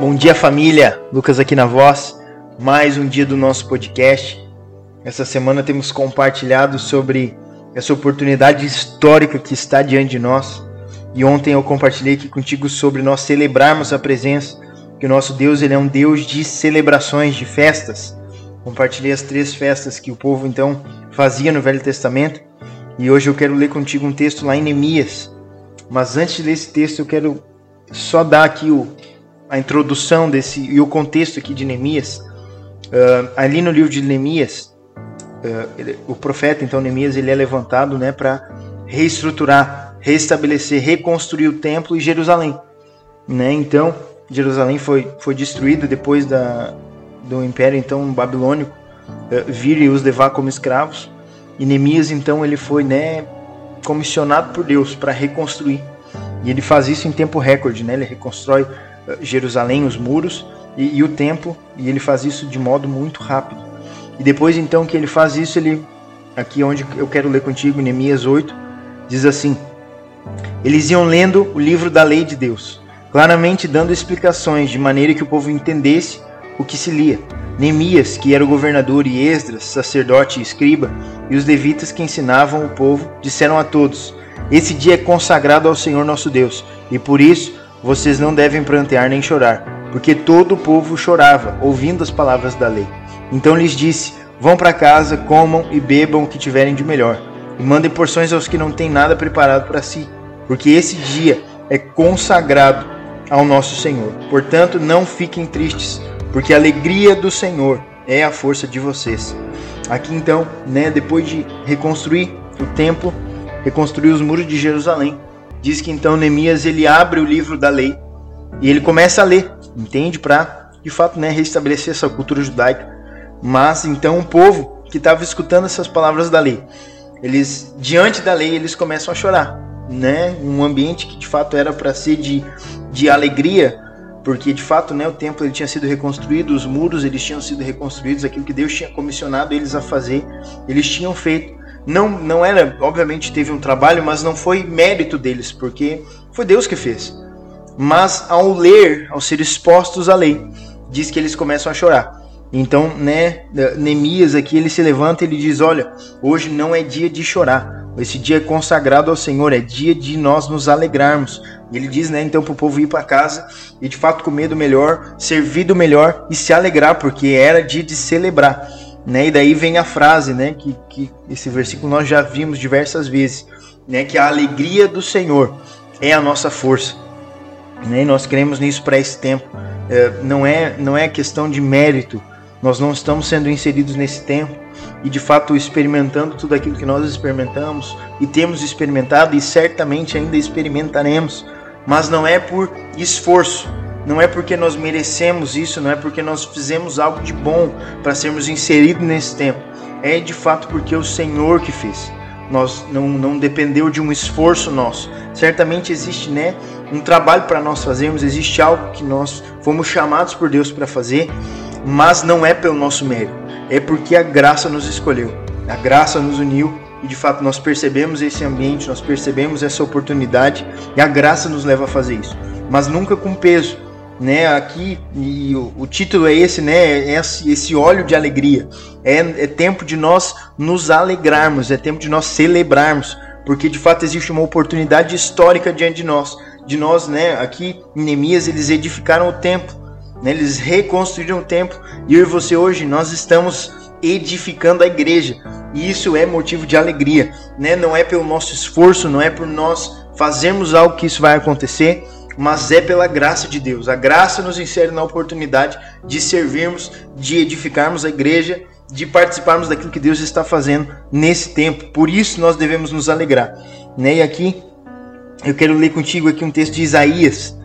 Bom dia, família. Lucas aqui na voz. Mais um dia do nosso podcast. Essa semana temos compartilhado sobre essa oportunidade histórica que está diante de nós. E ontem eu compartilhei aqui contigo sobre nós celebrarmos a presença, que o nosso Deus ele é um Deus de celebrações, de festas. Compartilhei as três festas que o povo então fazia no Velho Testamento. E hoje eu quero ler contigo um texto lá em Neemias. Mas antes de ler esse texto, eu quero só dar aqui o, a introdução desse e o contexto aqui de Neemias. Uh, ali no livro de Neemias, uh, ele, o profeta então Neemias ele é levantado, né, para reestruturar, restabelecer, reconstruir o templo e Jerusalém, né? Então Jerusalém foi foi destruída depois da do império então babilônico uh, vir e os levar como escravos. E Neemias então ele foi, né, comissionado por Deus para reconstruir. E ele faz isso em tempo recorde, né? Ele reconstrói Jerusalém, os muros e, e o templo, e ele faz isso de modo muito rápido. E depois então que ele faz isso, ele aqui onde eu quero ler contigo, Neemias 8, diz assim: Eles iam lendo o livro da lei de Deus, claramente dando explicações de maneira que o povo entendesse o que se lia. Neemias, que era o governador, e Esdras, sacerdote e escriba, e os levitas que ensinavam o povo, disseram a todos: Esse dia é consagrado ao Senhor nosso Deus, e por isso vocês não devem prantear nem chorar, porque todo o povo chorava, ouvindo as palavras da lei. Então lhes disse: Vão para casa, comam e bebam o que tiverem de melhor, e mandem porções aos que não têm nada preparado para si, porque esse dia é consagrado ao nosso Senhor. Portanto, não fiquem tristes, porque a alegria do Senhor é a força de vocês. Aqui então, né, depois de reconstruir o templo, reconstruir os muros de Jerusalém, diz que então Neemias ele abre o livro da lei e ele começa a ler, entende? Para de fato né, restabelecer essa cultura judaica. Mas então o povo que estava escutando essas palavras da lei, eles diante da lei eles começam a chorar, né? Um ambiente que de fato era para ser de, de alegria, porque de fato né, o templo ele tinha sido reconstruído, os muros eles tinham sido reconstruídos, aquilo que Deus tinha comissionado eles a fazer, eles tinham feito. Não, não era, obviamente teve um trabalho, mas não foi mérito deles, porque foi Deus que fez. Mas ao ler, ao ser expostos à lei, diz que eles começam a chorar. Então, né, Neemias aqui ele se levanta e ele diz: Olha, hoje não é dia de chorar. Esse dia é consagrado ao Senhor, é dia de nós nos alegrarmos. Ele diz, né, então para o povo ir para casa e de fato comer do melhor, servir do melhor e se alegrar, porque era dia de celebrar. Né? E daí vem a frase, né? Que, que esse versículo nós já vimos diversas vezes, né? Que a alegria do Senhor é a nossa força. Né? E nós cremos nisso para esse tempo. É, não é não é questão de mérito. Nós não estamos sendo inseridos nesse tempo e de fato experimentando tudo aquilo que nós experimentamos e temos experimentado e certamente ainda experimentaremos, mas não é por esforço, não é porque nós merecemos isso, não é porque nós fizemos algo de bom para sermos inseridos nesse tempo. É de fato porque o Senhor que fez. Nós não, não dependeu de um esforço nosso. Certamente existe, né, um trabalho para nós fazermos, existe algo que nós fomos chamados por Deus para fazer, mas não é pelo nosso mérito. É porque a graça nos escolheu. A graça nos uniu e de fato nós percebemos esse ambiente, nós percebemos essa oportunidade e a graça nos leva a fazer isso, mas nunca com peso, né? Aqui e o, o, título é esse, né? É esse, esse óleo de alegria. É, é tempo de nós nos alegrarmos, é tempo de nós celebrarmos, porque de fato existe uma oportunidade histórica diante de nós. De nós, né? Aqui em Neemias eles edificaram o templo, né? Eles reconstruíram o templo e eu e você hoje nós estamos edificando a igreja. E isso é motivo de alegria, né? Não é pelo nosso esforço, não é por nós fazermos algo que isso vai acontecer, mas é pela graça de Deus. A graça nos insere na oportunidade de servirmos, de edificarmos a igreja, de participarmos daquilo que Deus está fazendo nesse tempo. Por isso nós devemos nos alegrar. Né? E aqui eu quero ler contigo aqui um texto de Isaías,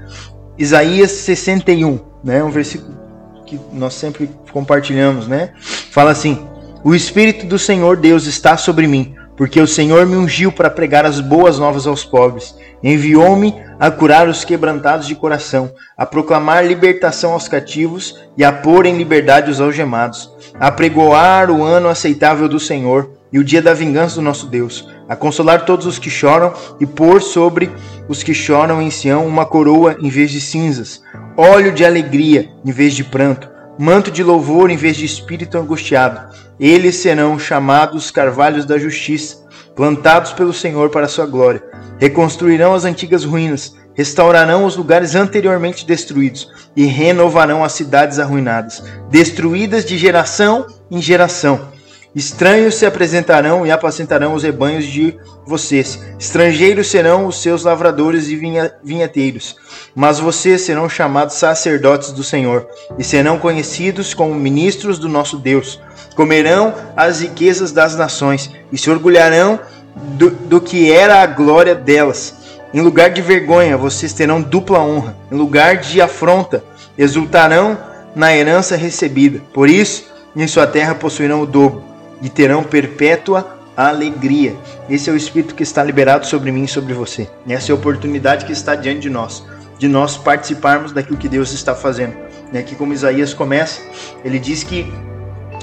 Isaías 61, né? Um versículo que nós sempre compartilhamos, né? Fala assim: O Espírito do Senhor Deus está sobre mim, porque o Senhor me ungiu para pregar as boas novas aos pobres. Enviou-me a curar os quebrantados de coração, a proclamar libertação aos cativos e a pôr em liberdade os algemados, a pregoar o ano aceitável do Senhor e o dia da vingança do nosso Deus, a consolar todos os que choram e pôr sobre os que choram em Sião uma coroa em vez de cinzas, óleo de alegria em vez de pranto, manto de louvor em vez de espírito angustiado. Eles serão chamados carvalhos da justiça, plantados pelo Senhor para a sua glória. Reconstruirão as antigas ruínas, restaurarão os lugares anteriormente destruídos e renovarão as cidades arruinadas, destruídas de geração em geração. Estranhos se apresentarão e apacentarão os rebanhos de vocês. Estrangeiros serão os seus lavradores e vinha, vinheteiros. Mas vocês serão chamados sacerdotes do Senhor e serão conhecidos como ministros do nosso Deus. Comerão as riquezas das nações e se orgulharão do, do que era a glória delas. Em lugar de vergonha, vocês terão dupla honra. Em lugar de afronta, exultarão na herança recebida. Por isso, em sua terra possuirão o dobro e terão perpétua alegria. Esse é o Espírito que está liberado sobre mim e sobre você. Essa é a oportunidade que está diante de nós, de nós participarmos daquilo que Deus está fazendo. Aqui como Isaías começa, ele diz que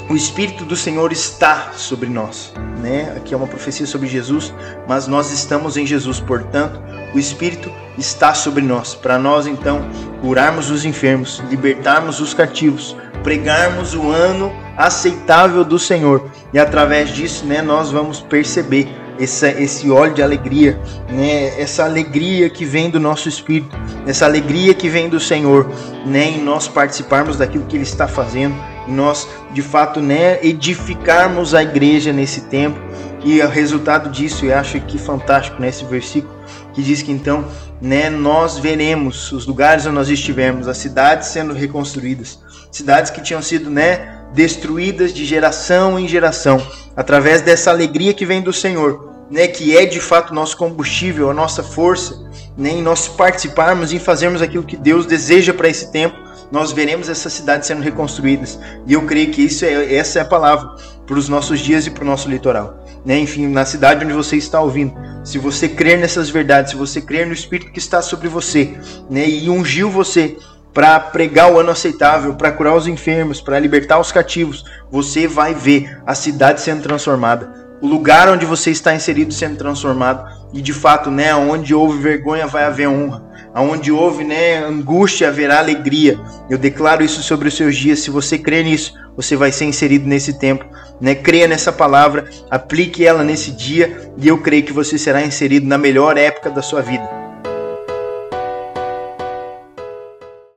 o Espírito do Senhor está sobre nós. Né? Aqui é uma profecia sobre Jesus, mas nós estamos em Jesus, portanto, o Espírito está sobre nós, para nós então curarmos os enfermos, libertarmos os cativos, pregarmos o ano aceitável do Senhor. E através disso, né, nós vamos perceber esse, esse óleo de alegria, né, essa alegria que vem do nosso espírito, essa alegria que vem do Senhor, né, em nós participarmos daquilo que Ele está fazendo, em nós de fato né, edificarmos a igreja nesse tempo. E o resultado disso, eu acho que fantástico nesse versículo, que diz que então né, nós veremos os lugares onde nós estivermos, as cidades sendo reconstruídas, cidades que tinham sido né, destruídas de geração em geração, através dessa alegria que vem do Senhor, né, que é de fato nosso combustível, a nossa força, né, em nós participarmos e fazermos aquilo que Deus deseja para esse tempo, nós veremos essas cidades sendo reconstruídas. E eu creio que isso é, essa é a palavra para os nossos dias e para o nosso litoral. Né? Enfim, na cidade onde você está ouvindo, se você crer nessas verdades, se você crer no Espírito que está sobre você né? e ungiu você para pregar o ano aceitável, para curar os enfermos, para libertar os cativos, você vai ver a cidade sendo transformada o lugar onde você está inserido sendo transformado e de fato, né, onde houve vergonha vai haver honra, aonde houve, né, angústia haverá alegria. Eu declaro isso sobre os seus dias. Se você crê nisso, você vai ser inserido nesse tempo, né? Creia nessa palavra, aplique ela nesse dia e eu creio que você será inserido na melhor época da sua vida